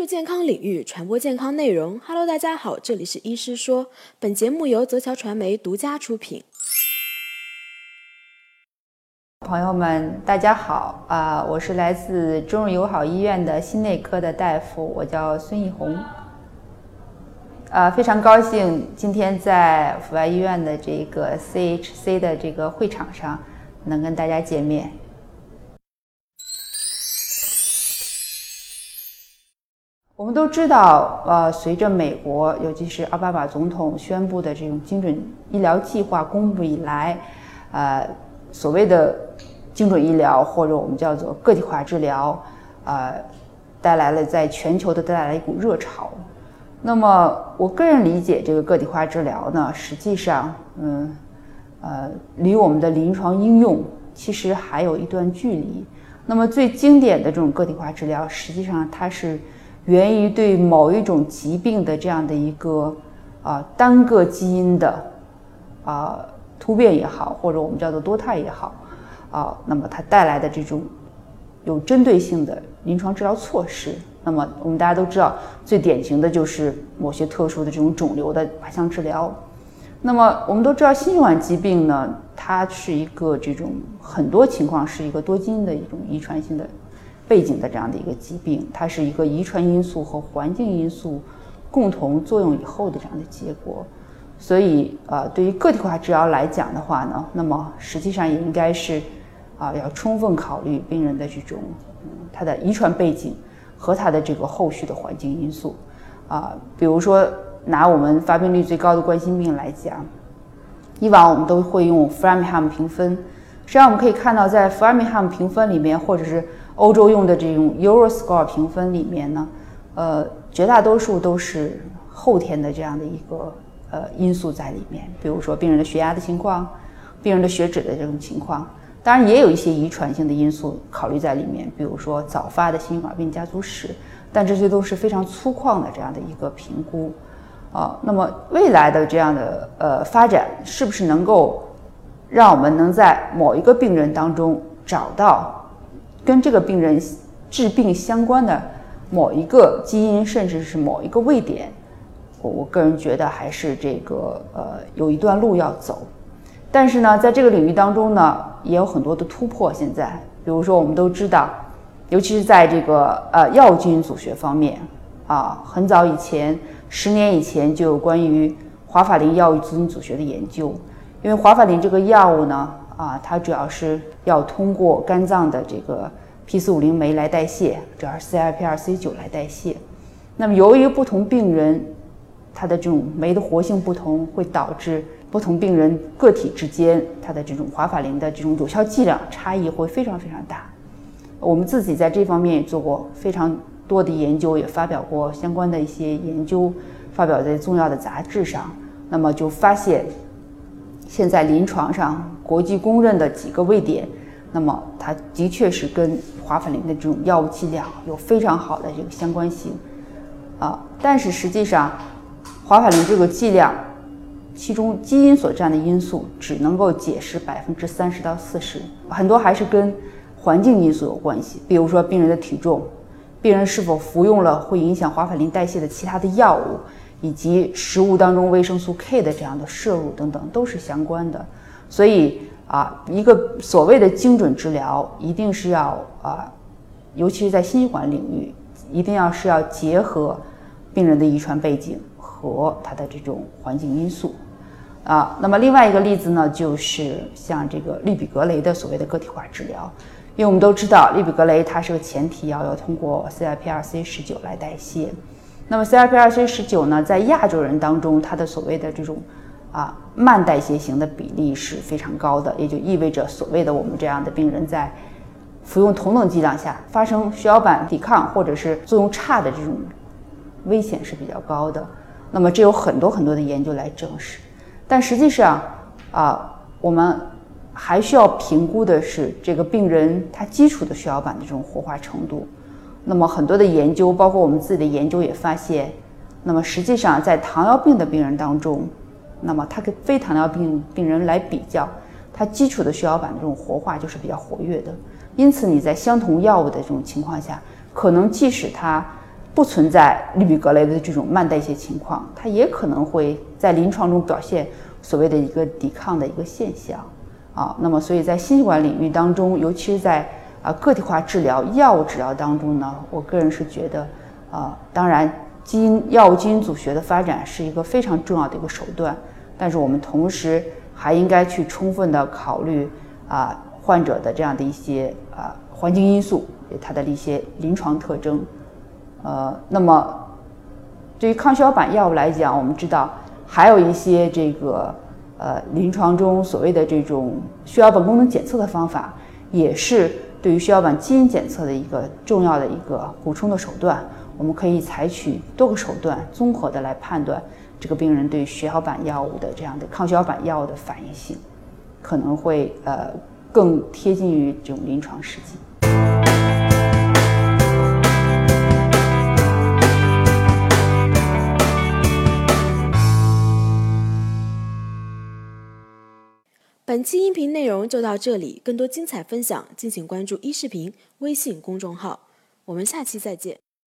注健康领域，传播健康内容。Hello，大家好，这里是医师说。本节目由泽桥传媒独家出品。朋友们，大家好啊！我是来自中日友好医院的心内科的大夫，我叫孙艺红。啊，非常高兴今天在阜外医院的这个 CHC 的这个会场上能跟大家见面。我们都知道，呃，随着美国，尤其是奥巴马总统宣布的这种精准医疗计划公布以来，呃，所谓的精准医疗或者我们叫做个体化治疗，呃，带来了在全球的带来一股热潮。那么，我个人理解，这个个体化治疗呢，实际上，嗯，呃，离我们的临床应用其实还有一段距离。那么，最经典的这种个体化治疗，实际上它是。源于对某一种疾病的这样的一个啊单个基因的啊突变也好，或者我们叫做多肽也好啊，那么它带来的这种有针对性的临床治疗措施。那么我们大家都知道，最典型的就是某些特殊的这种肿瘤的靶向治疗。那么我们都知道，心血管疾病呢，它是一个这种很多情况是一个多基因的一种遗传性的。背景的这样的一个疾病，它是一个遗传因素和环境因素共同作用以后的这样的结果。所以，呃，对于个体化治疗来讲的话呢，那么实际上也应该是，啊，要充分考虑病人的这种嗯他的遗传背景和他的这个后续的环境因素。啊，比如说拿我们发病率最高的冠心病来讲，以往我们都会用 Framingham 评分。实际上我们可以看到，在 Framingham 评分里面，或者是欧洲用的这种 Euroscore 评分里面呢，呃，绝大多数都是后天的这样的一个呃因素在里面，比如说病人的血压的情况，病人的血脂的这种情况，当然也有一些遗传性的因素考虑在里面，比如说早发的心血管病家族史，但这些都是非常粗犷的这样的一个评估，啊，那么未来的这样的呃发展是不是能够让我们能在某一个病人当中找到？跟这个病人治病相关的某一个基因，甚至是某一个位点，我我个人觉得还是这个呃有一段路要走。但是呢，在这个领域当中呢，也有很多的突破。现在，比如说我们都知道，尤其是在这个呃药物基因组学方面啊，很早以前，十年以前就有关于华法林药物基因组学的研究，因为华法林这个药物呢。啊，它主要是要通过肝脏的这个 P 四五零酶来代谢，主要是 CRP2、C9 来代谢。那么由于不同病人它的这种酶的活性不同，会导致不同病人个体之间它的这种华法林的这种有效剂量差异会非常非常大。我们自己在这方面也做过非常多的研究，也发表过相关的一些研究，发表在重要的杂志上。那么就发现。现在临床上国际公认的几个位点，那么它的确是跟华法林的这种药物剂量有非常好的这个相关性，啊，但是实际上华法林这个剂量，其中基因所占的因素只能够解释百分之三十到四十，很多还是跟环境因素有关系，比如说病人的体重，病人是否服用了会影响华法林代谢的其他的药物。以及食物当中维生素 K 的这样的摄入等等都是相关的，所以啊，一个所谓的精准治疗，一定是要啊，尤其是在心血管领域，一定要是要结合病人的遗传背景和他的这种环境因素啊。那么另外一个例子呢，就是像这个利比格雷的所谓的个体化治疗，因为我们都知道利比格雷它是个前提要，要通过 CRP2C 十九来代谢。那么 CRP2C 十九呢，在亚洲人当中，它的所谓的这种啊慢代谢型的比例是非常高的，也就意味着所谓的我们这样的病人在服用同等剂量下发生血小板抵抗或者是作用差的这种危险是比较高的。那么这有很多很多的研究来证实，但实际上啊，我们还需要评估的是这个病人他基础的血小板的这种活化程度。那么很多的研究，包括我们自己的研究也发现，那么实际上在糖尿病的病人当中，那么他跟非糖尿病病人来比较，他基础的血小板的这种活化就是比较活跃的。因此你在相同药物的这种情况下，可能即使它不存在氯吡格雷的这种慢代谢情况，它也可能会在临床中表现所谓的一个抵抗的一个现象啊。那么，所以在心血管领域当中，尤其是在啊个体化治疗、药物治疗当中呢，我个人是觉得啊，当然基因药物基因组学的发展是一个非常重要的一个手段，但是我们同时还应该去充分的考虑啊患者的这样的一些啊环境因素，它的一些临床特征。呃，那么对于抗血小板药物来讲，我们知道还有一些这个呃临床中所谓的这种血小板功能检测的方法，也是对于血小板基因检测的一个重要的一个补充的手段。我们可以采取多个手段，综合的来判断这个病人对血小板药物的这样的抗血小板药物的反应性，可能会呃更贴近于这种临床实际。本期音频内容就到这里，更多精彩分享，敬请关注“一视频”微信公众号。我们下期再见。